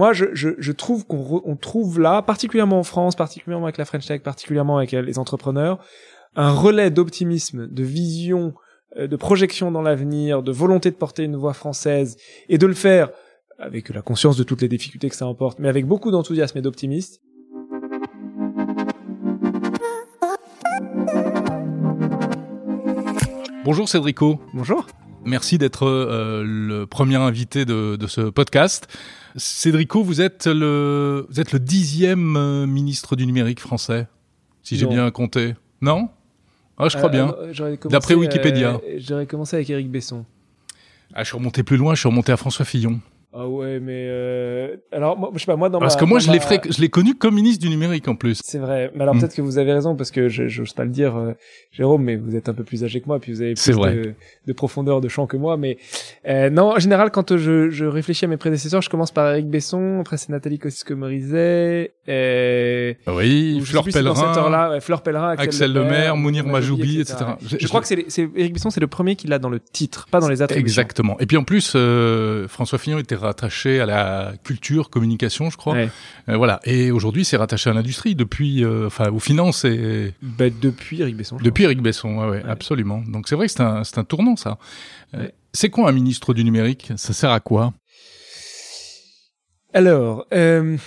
moi, je, je, je trouve qu'on re- on trouve là, particulièrement en France, particulièrement avec la French Tech, particulièrement avec les entrepreneurs, un relais d'optimisme, de vision, euh, de projection dans l'avenir, de volonté de porter une voix française et de le faire avec la conscience de toutes les difficultés que ça emporte, mais avec beaucoup d'enthousiasme et d'optimisme. Bonjour Cédrico. Bonjour. Merci d'être euh, le premier invité de, de ce podcast. Cédrico, vous êtes le, vous êtes le dixième euh, ministre du numérique français, si j'ai bien compté. Non? Ah, je crois Euh, bien. D'après Wikipédia. J'aurais commencé avec Éric Besson. Ah, je suis remonté plus loin, je suis remonté à François Fillon. Ah ouais, mais euh... alors moi, je sais pas moi dans Parce ma- que moi, je l'ai je connu comme ministre du numérique en plus. C'est vrai. Mais alors Mm. peut-être que vous avez raison parce que je j'ose pas le dire, euh, Jérôme, mais vous êtes un peu plus âgé que moi, puis vous avez plus de, de profondeur de champ que moi. Mais euh, non, en général, quand je, je réfléchis à mes prédécesseurs, je commence par Eric Besson, après c'est Nathalie Kosciusko-Morizet, et Oui, ou je sais Fleur plus si Pellerin, ordre-là, ouais, Fleur Pellerin, Axel Lemaire, Mounir Majoubi, etc. Je, je crois que c'est Eric Besson, c'est le premier qui l'a dans le titre, pas dans les attributions. Exactement. Et puis en plus, euh, François Fillon était rattaché à la culture, communication, je crois. Ouais. Euh, voilà. Et aujourd'hui, c'est rattaché à l'industrie depuis, euh, enfin, aux finances et Bah, depuis Eric Besson. depuis Eric Besson. Ouais, absolument. Donc c'est vrai que c'est un, un tournant, ça. Euh. C'est quoi un ministre du numérique? Ça sert à quoi? Alors, bon,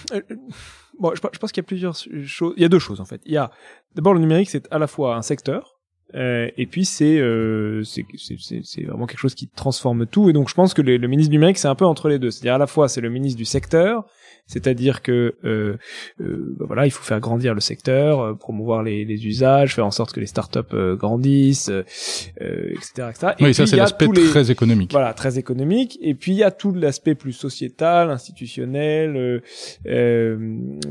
je, pense- je pense qu'il y a plusieurs choses. Il y a deux choses en fait. Il y a d'abord le numérique, c'est à la fois un secteur, euh, et puis c'est euh, c'est c'est- c'est c'est vraiment quelque chose qui transforme tout. Et donc, je pense que le, le ministre du numérique, c'est un peu entre les deux. C'est-à-dire à la fois c'est le ministre du secteur, c'est-à-dire que euh, bah voilà, il faut faire grandir le secteur, euh, promouvoir les, les usages, faire en sorte que les startups euh, grandissent, etc., etc. Et Oui, ça puis, c'est il y a l'aspect très économique. voilà, très économique. Et puis il y a tout l'aspect plus sociétal, institutionnel, euh, euh,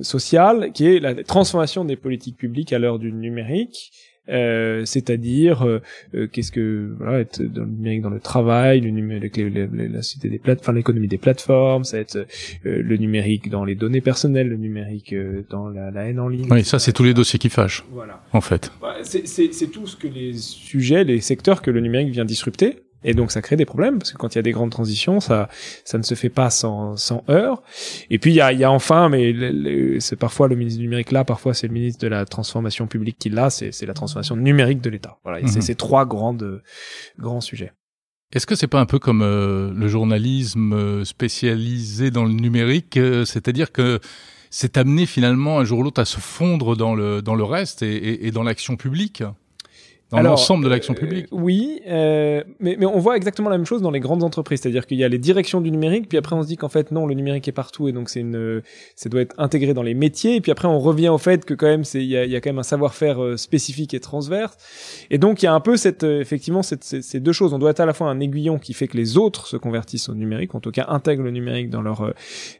social, qui est la transformation des politiques publiques à l'heure du numérique. Euh, c'est-à-dire euh, euh, qu'est-ce que voilà être dans le numérique dans le travail le numérique les, les- les- la société des plate enfin l'économie des plateformes ça va être euh, le numérique dans les données personnelles le numérique euh, dans la, la haine en ligne Oui, ça c'est tous les dossiers qui fâchent, voilà en fait. C'est c'est tout ce que les sujets, les secteurs que le numérique vient disrupter. Et donc ça crée des problèmes parce que quand il y a des grandes transitions, ça ça ne se fait pas sans sans heurts. Et puis il y a il y a enfin, mais c'est parfois le ministre du numérique là, parfois c'est le ministre de la transformation publique qui l'a. C'est c'est la transformation numérique de l'État. Voilà, et c'est Mhm. ces trois grandes grands sujets. Est-ce que c'est pas un peu comme euh, le journalisme euh, spécialisé dans le numérique, euh, c'est-à-dire que c'est amené finalement un jour ou l'autre à se fondre dans le dans le reste et, et- et dans l'action publique, dans l'ensemble de l'action Euh, publique. oui, euh, mais, mais on voit exactement la même chose dans les grandes entreprises, c'est-à-dire qu'il y a les directions du numérique, puis après on se dit qu'en fait non, le numérique est partout et donc c'est une, ça doit être intégré dans les métiers, et puis après on revient au fait que quand même c'est, il y a, y a quand même un savoir-faire euh, spécifique et transverse, et donc il y a un peu cette, euh, effectivement cette, ces, ces deux choses. On doit être à la fois un aiguillon qui fait que les autres se convertissent au numérique, en tout cas intègrent le numérique dans leur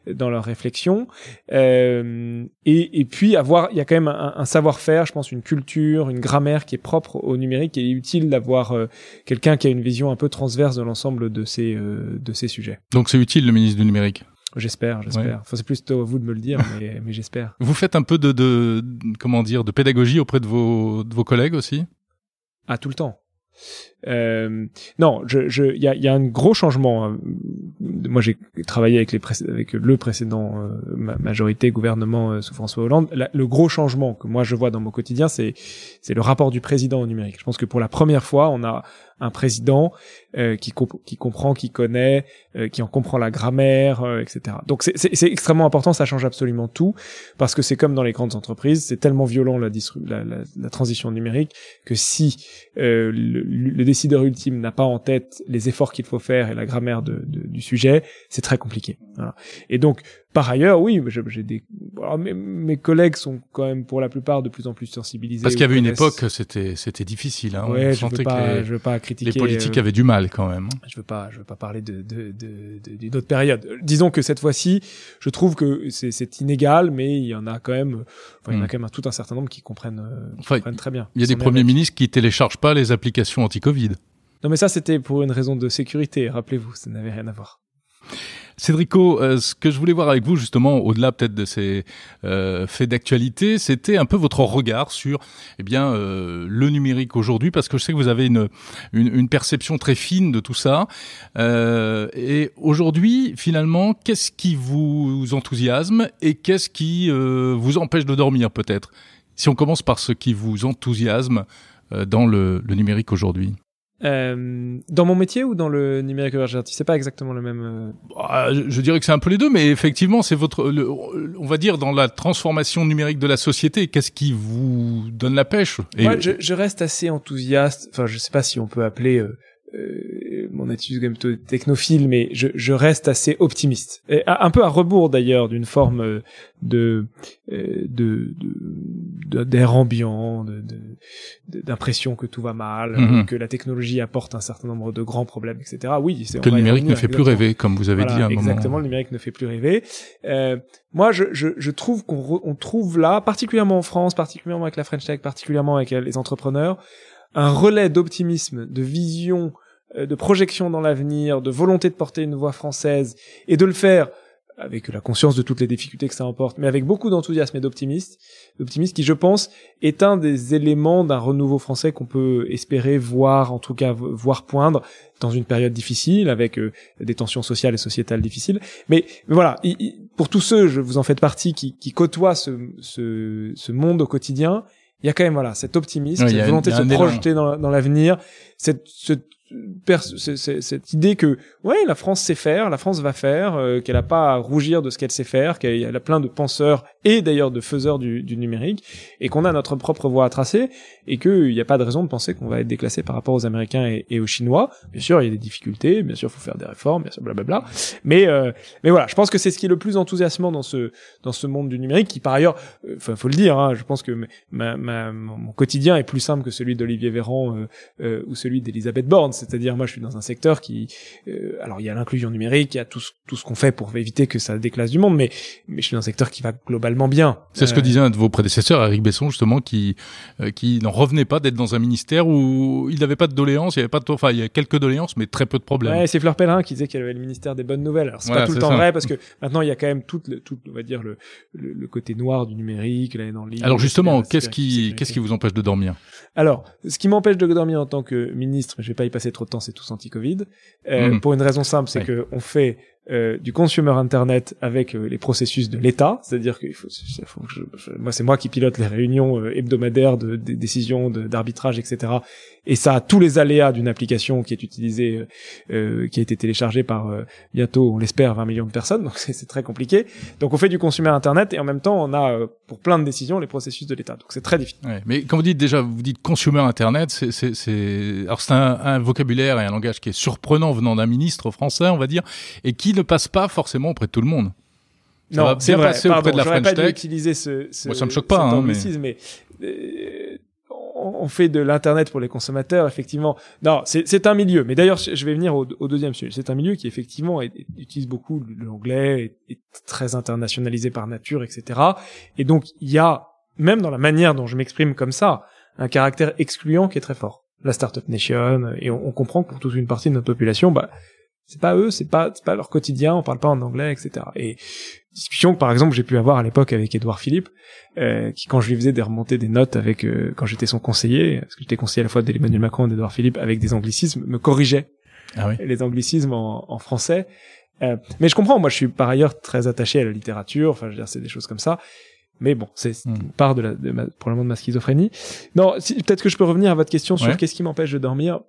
dans leur réflexion, euh, et, et puis avoir, il y a quand même un, un savoir-faire, je pense, une culture, une grammaire qui est propre au numérique, et il est utile d'avoir euh, quelqu'un qui a une vision un peu transverse de l'ensemble de ces euh, de ces sujets. Donc c'est utile le ministre du numérique? J'espère, j'espère. Ouais. Enfin, c'est plutôt à vous de me le dire, mais, mais j'espère. Vous faites un peu de, de comment dire de pédagogie auprès de vos de vos collègues aussi? Ah, tout le temps. Euh, non, il y a, y a un gros changement. hein. Moi, j'ai travaillé avec les avec le précédent euh, ma- majorité gouvernement euh, sous François Hollande. La- le gros changement que moi je vois dans mon quotidien, c'est c'est le rapport du président au numérique. Je pense que pour la première fois, on a un président euh, qui, comp- qui comprend, qui connaît, qui en comprend la grammaire, etc. Donc c'est- extrêmement important, ça change absolument tout, parce que c'est comme dans les grandes entreprises, c'est tellement violent la, la, la, transition numérique que si le, le décideur ultime n'a pas en tête les efforts qu'il faut faire et la grammaire du sujet, c'est très compliqué. Et donc, par ailleurs, oui, j'ai des alors, mes, mes collègues sont quand même pour la plupart de plus en plus sensibilisés. Parce qu'il y avait une époque, c'était c'était difficile. Hein. On je veux que pas, les, je veux pas critiquer. les politiques euh, avaient du mal quand même. hein. je veux pas, je veux pas parler de de de de- d'une autre période. Disons que cette fois-ci, je trouve que c'est inégal, mais il y en a quand même, enfin, il y en a Mm. quand même un- tout un certain nombre qui comprennent, euh, qui Enfin, comprennent très bien. Il y a des premiers ministres qui téléchargent pas les applications anti-Covid. Non, mais ça c'était pour une raison de sécurité. Rappelez-vous, ça n'avait rien à voir. Cédrico, euh, ce que je voulais voir avec vous justement, au-delà peut-être de ces euh, faits d'actualité, c'était un peu votre regard sur eh bien euh, le numérique aujourd'hui, parce que je sais que vous avez une, une, une perception très fine de tout ça. et aujourd'hui, finalement, qu'est-ce qui vous enthousiasme et qu'est-ce qui vous empêche de dormir peut-être? Si on commence par ce qui vous enthousiasme dans le, le numérique aujourd'hui. Euh, dans mon métier ou dans le numérique émergenti C'est pas exactement le même. Bah, je dirais que c'est un peu les deux, mais effectivement, c'est votre, on va dire, dans la transformation numérique de la société. Qu'est-ce qui vous donne la pêche? Et... Moi, je, je, reste assez enthousiaste. Enfin, je sais pas si on peut appeler euh, euh, mon attitude quand même plutôt technophile, mais je, je reste assez optimiste. Et un peu à rebours d'ailleurs d'une forme euh, de euh, de d'air ambiant, d'impression que tout va mal, mhm. que la technologie apporte un certain nombre de grands problèmes, etc. Oui, c'est que le numérique ne fait plus rêver, comme vous avez dit à un exactement, le numérique ne fait plus rêver. Euh, moi, je, je, je trouve qu'on on trouve là, particulièrement en France, particulièrement avec la French Tech, particulièrement avec les entrepreneurs, un relais d'optimisme, de vision euh, de projection dans l'avenir, de volonté de porter une voix française et de le faire avec la conscience de toutes les difficultés que ça emporte, mais avec beaucoup d'enthousiasme et d'optimisme, d'optimisme qui, je pense, est un des éléments d'un renouveau français qu'on peut espérer voir, en tout cas voir poindre dans une période difficile, avec euh, des tensions sociales et sociétales difficiles. Mais, voilà, pour tous ceux, je vous en faites partie, qui, qui côtoient ce, ce, ce monde au quotidien, il y a quand même voilà cet optimisme, cette volonté de se projeter dans, dans l'avenir, cette, cette cette idée que ouais la France sait faire, la France va faire, euh, qu'elle a pas à rougir de ce qu'elle sait faire, qu'elle a plein de penseurs et d'ailleurs de faiseurs du, numérique et qu'on a notre propre voie à tracer et qu'il n'y a pas de raison de penser qu'on va être déclassé par rapport aux Américains et, aux Chinois. Bien sûr, il y a des difficultés, bien sûr, il faut faire des réformes, bien sûr, blablabla. Mais euh, mais voilà, je pense que c'est ce qui est le plus enthousiasmant dans ce dans ce monde du numérique qui par ailleurs, euh, enfin faut le dire, hein, je pense que mon quotidien est plus simple que celui d'Olivier Véran euh, ou celui d'Elisabeth Borne c'est-à-dire, moi, je suis dans un secteur qui, euh, alors il y a l'inclusion numérique, il y a tout ce, tout ce qu'on fait pour éviter que ça déclasse du monde, mais mais je suis dans un secteur qui va globalement bien. C'est ce que euh, disait un de vos prédécesseurs, Eric Besson, justement, qui euh, qui n'en revenait pas d'être dans un ministère où il n'avait pas de doléances, il y avait pas de, enfin il y a quelques doléances, mais très peu de problèmes. Ouais, c'est Fleur Pellerin qui disait qu'elle avait le ministère des bonnes nouvelles. Alors c'est pas tout le temps vrai parce que maintenant il y a quand même tout, le, tout on va dire le, le, côté noir du numérique, là dans Alors justement, qu'est-ce qui qu'est-ce qui vous empêche de dormir? Alors, ce qui m'empêche de dormir en tant que ministre, je vais pas y passer trop de temps, c'est tous anti-Covid. Euh, mmh. Pour une raison simple, c'est que on fait euh, du consumer internet avec euh, les processus de l'État, c'est-à-dire que faut, je, moi c'est moi qui pilote les réunions euh, hebdomadaires de, des décisions d'arbitrage, etc. Et ça a tous les aléas d'une application qui est utilisée, qui a été téléchargée par bientôt, on l'espère, 20 millions de personnes. Donc c'est très compliqué. Donc on fait du consumer internet et en même temps on a pour plein de décisions les processus de l'État. Donc c'est très difficile. Ouais, mais quand vous dites déjà, vous dites consumer internet, c'est alors c'est un, un vocabulaire et un langage qui est surprenant venant d'un ministre français, on va dire, et qui ne passe pas forcément auprès de tout le monde. non, c'est vrai. Passer auprès de la French pas Tech. utiliser ce, ce, Moi, ça me choque pas, hein, mais, mais euh, on fait de l'internet pour les consommateurs, effectivement. Non, c'est un milieu. Mais d'ailleurs, je vais venir au, au deuxième sujet. C'est un milieu qui effectivement utilise beaucoup l'anglais, est, est très internationalisé par nature, etc. Et donc, il y a même dans la manière dont je m'exprime comme ça, un caractère excluant qui est très fort. La Startup Nation, et on, on comprend que pour toute une partie de notre population, bah, c'est pas eux, c'est pas, pas leur quotidien, on parle pas en anglais, etc. Et discussion que par exemple j'ai pu avoir à l'époque avec Edouard Philippe, euh, qui quand je lui faisais des remontées des notes avec euh, quand j'étais son conseiller, parce que j'étais conseiller à la fois d'Emmanuel Macron et d'Edouard Philippe avec des anglicismes, me corrigeait ah oui. les anglicismes en, en français. Euh, mais je comprends, moi je suis par ailleurs très attaché à la littérature, enfin je veux dire c'est des choses comme ça. Mais bon, c'est hmm. une part de la, de ma, probablement de ma schizophrénie. Non, si, peut-être que je peux revenir à votre question sur qu'est-ce qui m'empêche de dormir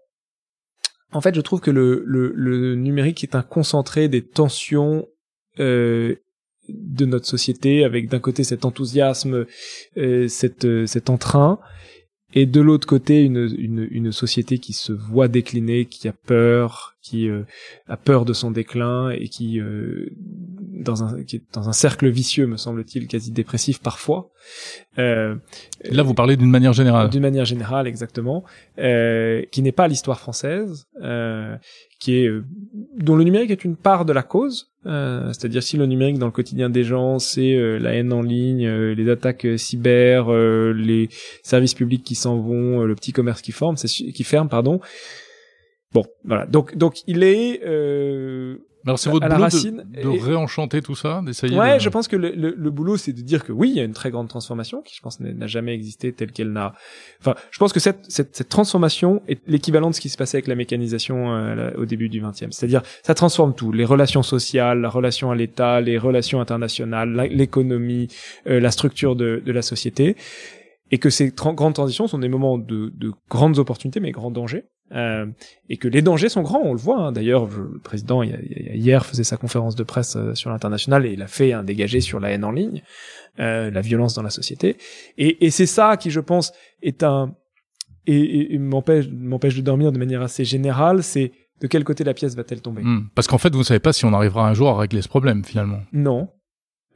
en fait, je trouve que le, numérique est un concentré des tensions euh, de notre société, avec d'un côté cet enthousiasme, euh, cet, euh, cet entrain, et de l'autre côté une, une, une, société qui se voit décliner, qui a peur, qui euh, a peur de son déclin et qui euh, dans un qui est dans un cercle vicieux me semble-t-il quasi dépressif parfois. Euh, Là vous parlez d'une manière générale. D'une manière générale exactement, euh, qui n'est pas l'histoire française, qui est dont le numérique est une part de la cause. C'est-à-dire si le numérique dans le quotidien des gens c'est la haine en ligne, les attaques cyber, les services publics qui s'en vont, le petit commerce qui forme, qui ferme pardon Bon, voilà. Donc, donc il est euh, Alors c'est votre à la boulot racine. de, de Et- réenchanter tout ça, d'essayer. Ouais, de... je pense que le, le, le boulot, c'est de dire que oui, il y a une très grande transformation qui, je pense, n'a jamais existé telle qu'elle n'a. Enfin, je pense que cette, cette, cette transformation est l'équivalent de ce qui se passait avec la mécanisation euh, au début du XXe. C'est-à-dire, ça transforme tout les relations sociales, la relation à l'État, les relations internationales, la- l'économie, euh, la structure de, de la société, et que ces grandes transitions sont des moments de, de grandes opportunités, mais grands dangers. Euh, et que les dangers sont grands, on le voit. hein. D'ailleurs, le président hier faisait sa conférence de presse euh, sur l'international et il a fait un dégagé sur la haine en ligne, euh, la violence dans la société. Et, et c'est ça qui, je pense, est un et, et- et m'empêche m'empêche de dormir de manière assez générale. C'est de quel côté la pièce va-t-elle tomber? Hmm. Parce qu'en fait, vous ne savez pas si on arrivera un jour à régler ce problème, finalement. Non.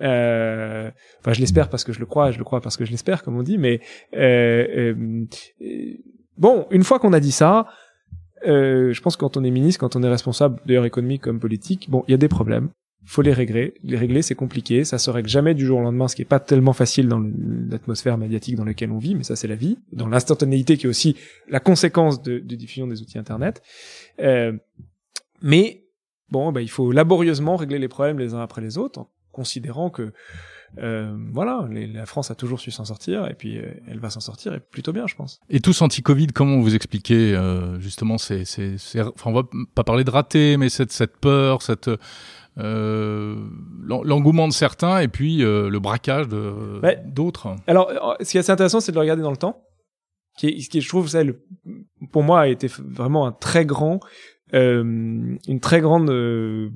Euh, enfin, je l'espère parce que je le crois, je le crois parce que je l'espère, comme on dit. Mais euh, euh, bon, une fois qu'on a dit ça, euh, je pense que quand on est ministre, quand on est responsable, d'ailleurs économique comme politique, bon, il y a des problèmes. Faut les régler. Les régler, c'est compliqué. Ça se règle jamais du jour au lendemain, ce qui est pas tellement facile dans l'atmosphère médiatique dans laquelle on vit, mais ça, c'est la vie. Dans l'instantanéité qui est aussi la conséquence de, de diffusion des outils Internet. Euh, mais bon, bah, il faut laborieusement régler les problèmes les uns après les autres, en considérant que euh, voilà, les- la France a toujours su s'en sortir, et puis euh, elle va s'en sortir et plutôt bien, je pense. Et tous anti-Covid, comment vous expliquez euh, justement ces, ces, ces- enfin on va pas parler de raté, mais cette, cette peur, cette euh, l'en- l'engouement de certains et puis euh, le braquage de Ouais. d'autres. Alors, euh, ce qui est assez intéressant, c'est de le regarder dans le temps. Qui est, ce qui est, je trouve, ça, le, pour moi, a été vraiment un très grand, une très grande, euh,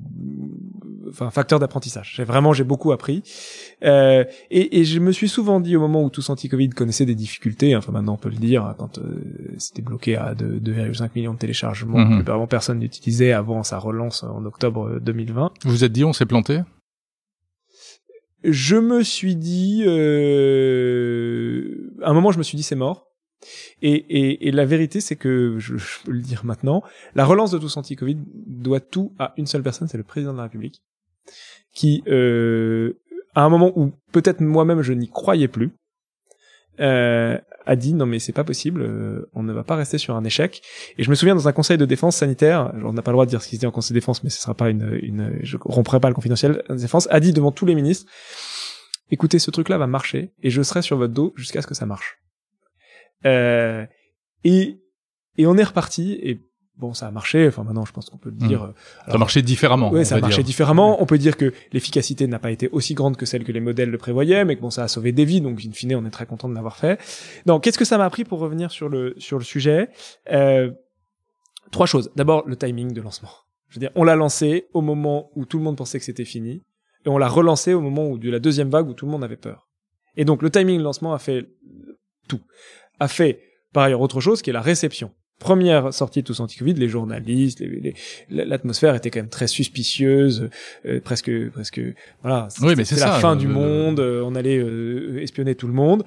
enfin, facteur d'apprentissage. J'ai vraiment, j'ai beaucoup appris. Euh, et, et je me suis souvent dit au moment où tous anti-Covid connaissaient des difficultés, enfin maintenant on peut le dire, quand euh, c'était bloqué à 2 2,5 millions de téléchargements, Mhm. que vraiment personne n'utilisait avant sa relance en octobre 2020. Vous vous êtes dit on s'est planté? Je me suis dit, euh, à un moment, je me suis dit c'est mort. Et, et, et la vérité, c'est que je, je peux le dire maintenant, la relance de tous anti-Covid doit tout à une seule personne, c'est le président de la République, qui, euh, à un moment où peut-être moi-même je n'y croyais plus, euh, a dit non mais c'est pas possible, euh, on ne va pas rester sur un échec. Et je me souviens dans un conseil de défense sanitaire, on n'a pas le droit de dire ce qui se dit en conseil de défense, mais ce sera pas une, une je romprai pas le confidentiel de défense, a dit devant tous les ministres, écoutez ce truc-là va marcher et je serai sur votre dos jusqu'à ce que ça marche. Euh, et et on est reparti et bon ça a marché. Enfin maintenant je pense qu'on peut le dire. euh, Ça alors- marchait différemment. On ça a marché dire. différemment. On peut dire que l'efficacité n'a pas été aussi grande que celle que les modèles le prévoyaient, mais que bon, ça a sauvé des vies, donc in fine, on est très content de l'avoir fait. Donc, qu'est-ce que ça m'a appris pour revenir sur le sur le sujet? Euh, Trois choses. D'abord, le timing de lancement. Je veux dire, on l'a lancé au moment où tout le monde pensait que c'était fini, et on l'a relancé au moment où de la deuxième vague où tout le monde avait peur. Et donc, le timing de lancement a fait tout. A fait par ailleurs autre chose qui est la réception. Première sortie de tous anti-Covid, les journalistes, l'atmosphère était quand même très suspicieuse, euh, presque, presque, voilà. Oui, mais c'est c'était la ça, fin le- du le- monde, euh, on allait euh, espionner tout le monde.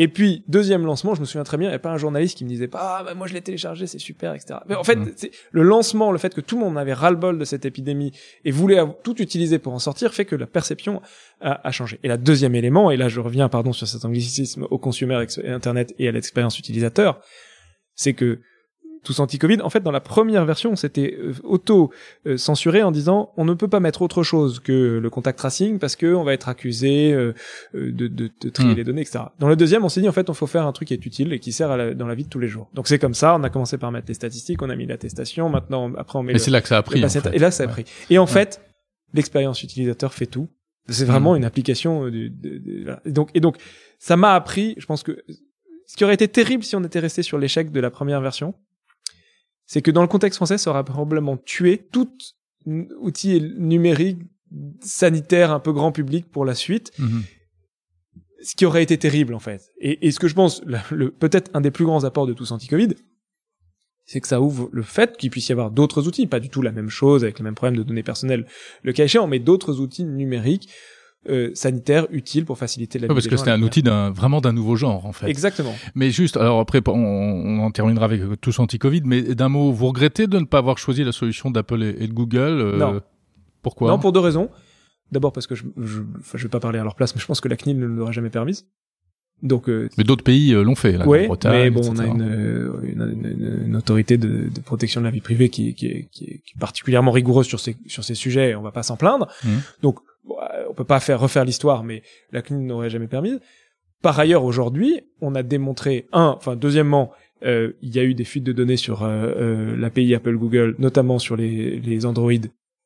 Et puis, deuxième lancement, je me souviens très bien, il n'y a pas un journaliste qui me disait pas, ah, bah, moi je l'ai téléchargé, c'est super, etc. Mais en fait, Mm. c'est- le lancement, le fait que tout le monde avait ras-le-bol de cette épidémie et voulait tout utiliser pour en sortir, fait que la perception a, a changé. Et la deuxième élément, et là je reviens, pardon, sur cet anglicisme au consumer internet et à l'expérience utilisateur, c'est que tous anti-Covid, en fait, dans la première version, c'était euh, auto-censuré en disant on ne peut pas mettre autre chose que le contact tracing parce que on va être accusé euh, euh, de, de, de trier Hmm. les données, etc. Dans le deuxième, on s'est dit en fait, on faut faire un truc qui est utile et qui sert à la- dans la vie de tous les jours. Donc c'est comme ça, on a commencé par mettre les statistiques, on a mis l'attestation, maintenant, après on met Et c'est là que ça a pris. en fait. Et là, ça a Ouais. pris. Et en fait, l'expérience utilisateur fait tout. C'est vraiment Mm. une application euh, du- de, de- voilà. et donc et donc ça m'a appris. Je pense que ce qui aurait été terrible si on était resté sur l'échec de la première version, c'est que dans le contexte français, ça aurait probablement tué tout outil numérique sanitaire un peu grand public pour la suite Mhm. ce qui aurait été terrible en fait. Et, et ce que je pense, le, le- peut-être un des plus grands apports de tous anti-Covid, c'est que ça ouvre le fait qu'il puisse y avoir d'autres outils, pas du tout la même chose avec le même problème de données personnelles, le cas échéant, mais d'autres outils numériques euh, sanitaires utiles pour faciliter la vie Ouais, parce des que c'était un outil d'un vraiment d'un nouveau genre en fait. Exactement. Mais juste, alors après, on, on en terminera avec tous anti-Covid, mais d'un mot, vous regrettez de ne pas avoir choisi la solution d'Apple et, et de Google euh, Non. Pourquoi? Non, pour deux raisons. D'abord parce que je, je, je vais pas parler à leur place, mais je pense que la CNIL ne l'aurait jamais permise. Donc, euh, mais d'autres pays euh, l'ont fait, la ouais, Bretagne, mais bon, on etc. a une, euh, une, une- une autorité de, de protection de la vie privée qui, est- qui, est, qui, est, qui est particulièrement rigoureuse sur ces sur ces sujets. et On va pas s'en plaindre. Mhm. Donc, euh, on peut pas faire refaire l'histoire, mais la CNIL n'aurait jamais permis. Par ailleurs, aujourd'hui, on a démontré un, enfin, deuxièmement, euh, il y a eu des fuites de données sur euh, euh, l'API Apple Google, notamment sur les, les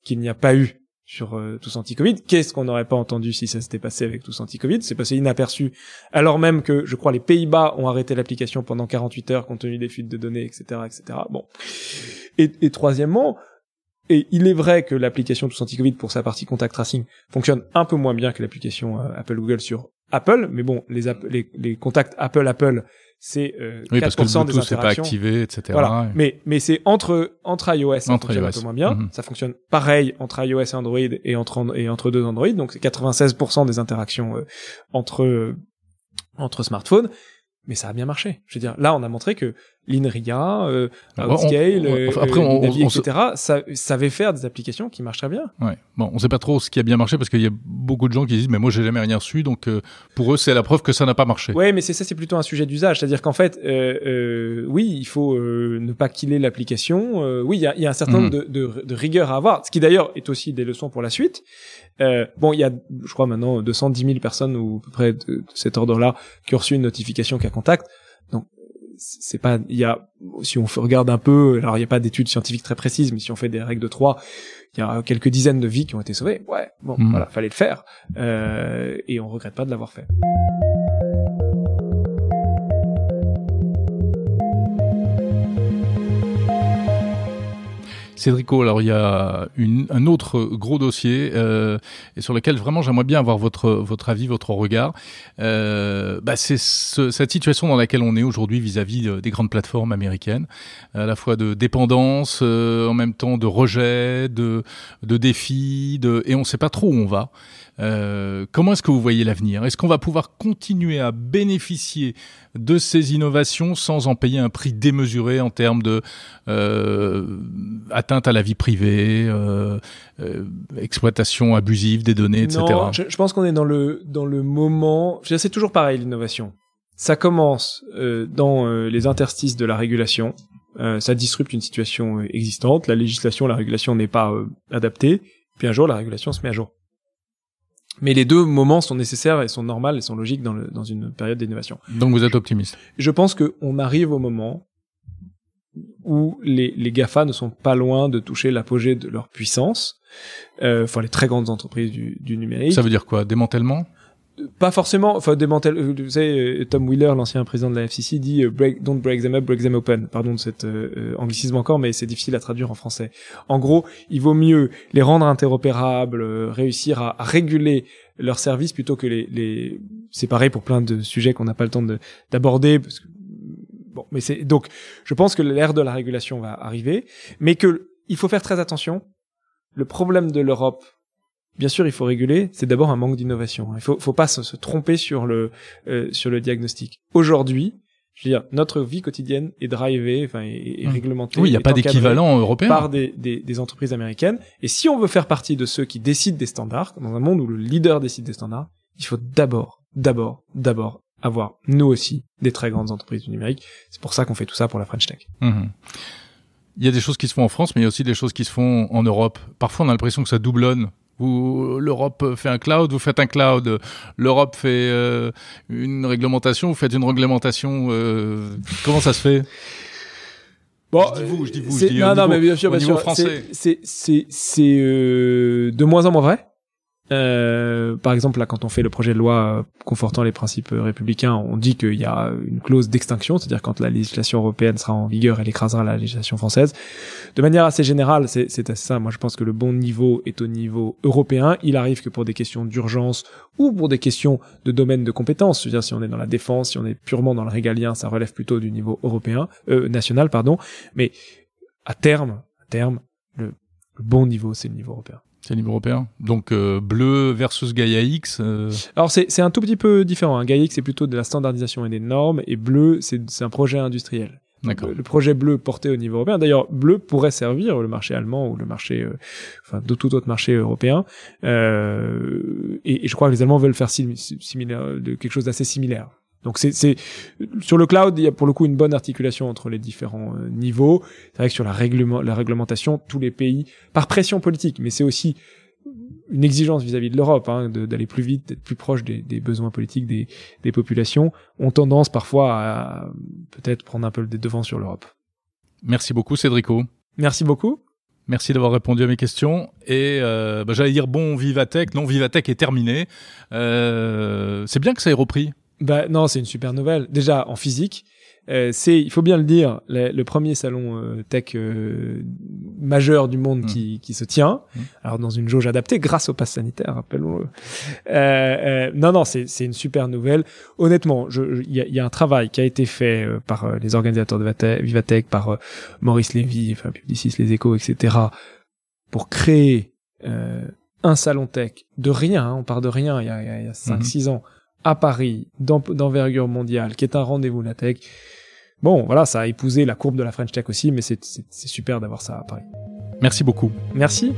qu'il n'y a pas eu sur euh, tous anti-Covid. Qu'est-ce qu'on n'aurait pas entendu si ça s'était passé avec tous anti-Covid? C'est passé inaperçu, alors même que, je crois, les Pays-Bas ont arrêté l'application pendant 48 heures compte tenu des fuites de données, etc., etc. Bon. Et, et troisièmement, et il est vrai que l'application tous anti-Covid pour sa partie contact tracing fonctionne un peu moins bien que l'application euh, Apple Google sur Apple, mais bon, les, app- les, les contacts Apple Apple, c'est euh, Oui, parce que le 4% des Bluetooth n'est pas interactions. activé, etc. Voilà. Mais, mais c'est entre, entre iOS, ça Entre fonctionne un iOS. peu moins bien. Mhm. Ça fonctionne pareil entre iOS et Android et entre, and- et entre deux Android. Donc c'est 96% des interactions euh, entre, euh, entre smartphones. Mais ça a bien marché. Je veux dire, là, on a montré que l'Inria, euh, on- on- euh, après, euh, on- Navi, on se- etc., ça, savait faire des applications qui marchent très bien. Ouais. Bon, on sait pas trop ce qui a bien marché parce qu'il y a beaucoup de gens qui disent mais moi j'ai jamais rien reçu donc euh, pour eux c'est la preuve que ça n'a pas marché. Ouais, mais c'est ça, c'est plutôt un sujet d'usage. C'est-à-dire qu'en fait, euh, euh, oui, il faut euh, ne pas killer l'application. Euh, oui, il y a, y a un certain Mhm. nombre de, de, de rigueur à avoir, ce qui d'ailleurs est aussi des leçons pour la suite. Euh, bon, il y a, je crois maintenant 210 000 personnes ou à peu près de, de cet ordre-là qui ont reçu une notification qu'à contact. Donc c'est pas, il y a, si on regarde un peu, alors il n'y a pas d'études scientifiques très précises, mais si on fait des règles de trois, il y a quelques dizaines de vies qui ont été sauvées. Ouais, bon, Mhm. voilà, fallait le faire, euh, et on regrette pas de l'avoir fait. Cédrico, alors il y a un autre gros dossier euh, sur lequel vraiment j'aimerais bien avoir votre avis, votre regard. Euh, bah, c'est ce- cette situation dans laquelle on est aujourd'hui vis-à-vis de- des grandes plateformes américaines, à la fois de dépendance, euh, en même temps de rejet, de de défis, de et on ne sait pas trop où on va. Euh, comment est-ce que vous voyez l'avenir? Est-ce qu'on va pouvoir continuer à bénéficier de ces innovations sans en payer un prix démesuré en termes de euh, atteinte à la vie privée, euh, euh, exploitation abusive des données, etc. Je, je pense qu'on est dans le dans le moment. C'est toujours pareil l'innovation. Ça commence euh, dans les interstices de la régulation. Ça disrupte une situation existante. La législation, la régulation n'est pas adaptée. Puis un jour, la régulation se met à jour. Mais les deux moments sont nécessaires et sont normales et sont logiques dans, le, dans une période d'innovation. Donc vous êtes optimiste. Je pense qu'on arrive au moment où les, les GAFA ne sont pas loin de toucher l'apogée de leur puissance, euh, enfin les très grandes entreprises du, du numérique. Ça veut dire quoi? Démantèlement? Pas forcément, enfin démantel. euh, Vous savez, euh, Tom Wheeler, l'ancien président de la FCC, dit euh, break, "Don't break them up, break them open". Pardon de cet euh, anglicisme encore, mais c'est difficile à traduire en français. En gros, il vaut mieux les rendre interopérables, euh, réussir à, à réguler leurs services plutôt que les, les... C'est pareil pour plein de sujets qu'on n'a pas le temps de- d'aborder. Bon, mais c'est donc, je pense que l'ère de la régulation va arriver, mais que il faut faire très attention. Le problème de l'Europe bien sûr, il faut réguler. C'est d'abord un manque d'innovation. Il faut, faut pas se, se tromper sur le euh, sur le diagnostic. Aujourd'hui, je veux dire, notre vie quotidienne est drivée, enfin, est, est Mmh. réglementée. Oui, il n'y a pas d'équivalent européen. par des, des, des entreprises américaines. Et si on veut faire partie de ceux qui décident des standards, dans un monde où le leader décide des standards, il faut d'abord, d'abord, d'abord avoir, nous aussi, des très grandes entreprises du numérique. C'est pour ça qu'on fait tout ça pour la French Tech. Mhm. Il y a des choses qui se font en France, mais il y a aussi des choses qui se font en Europe. Parfois, on a l'impression que ça doublonne. L'Europe fait un cloud, vous faites un cloud. L'Europe fait euh, une réglementation, vous faites une réglementation. euh, comment ça se fait? Bon, Je dis vous, je dis vous, c'est- je dis non, au non, niveau- mais bien sûr, bien sûr. français. C'est, c'est, c'est, c'est euh, de moins en moins vrai. Euh, par exemple, là, quand on fait le projet de loi confortant les principes républicains, on dit qu'il y a une clause d'extinction, c'est-à-dire quand la législation européenne sera en vigueur, elle écrasera la législation française. De manière assez générale, c'est, assez ça. Moi, je pense que le bon niveau est au niveau européen. Il arrive que pour des questions d'urgence ou pour des questions de domaine de compétence, c'est-à-dire si on est dans la défense, si on est purement dans le régalien, ça relève plutôt du niveau européen, euh, national, pardon. Mais à terme, à terme, le bon niveau, c'est le niveau européen. C'est niveau européen. Donc euh, bleu versus Gaia X. euh, Alors c'est c'est un tout petit peu différent. Hein. GAIX c'est plutôt de la standardisation et des normes, et bleu c'est c'est un projet industriel. D'accord. Le, le projet bleu porté au niveau européen. D'ailleurs, bleu pourrait servir le marché allemand ou le marché, euh, enfin de tout autre marché européen. Et, et je crois que les Allemands veulent faire sim- similaire, de quelque chose d'assez similaire. Donc c'est c'est sur le cloud, il y a pour le coup une bonne articulation entre les différents euh, niveaux. C'est vrai que sur la règlement, la réglementation, tous les pays, par pression politique, mais c'est aussi une exigence vis-à-vis de l'Europe, hein, d'aller plus vite, d'être plus proche des, des, besoins politiques des, des populations, ont tendance parfois à peut-être prendre un peu le devant sur l'Europe. Merci beaucoup, Cédrico. Merci beaucoup. Merci d'avoir répondu à mes questions. Et euh, bah, j'allais dire bon, Vivatech. Non, Vivatech est terminé. Euh, c'est bien que ça ait repris. Bah non, c'est une super nouvelle. Déjà en physique, euh, c'est, il faut bien le dire, le, premier salon euh, tech euh, majeur du monde mm. qui, qui se tient. Mm. Alors dans une jauge adaptée, grâce au pass sanitaire, rappelons-le. non, non, c'est, c'est une super nouvelle. Honnêtement, il y a, y a, un travail qui a été fait par les organisateurs de Vivatech, par Maurice Lévy, enfin Publicis, les Échos, etc., pour créer un salon tech de rien. Hein, on part de rien. Il y a, il y a 5-6 ans à Paris, d'envergure mondiale, qui est un rendez-vous la tech. Bon, voilà, ça a épousé la courbe de la French Tech aussi, mais c'est super d'avoir ça à Paris. Merci beaucoup. Merci.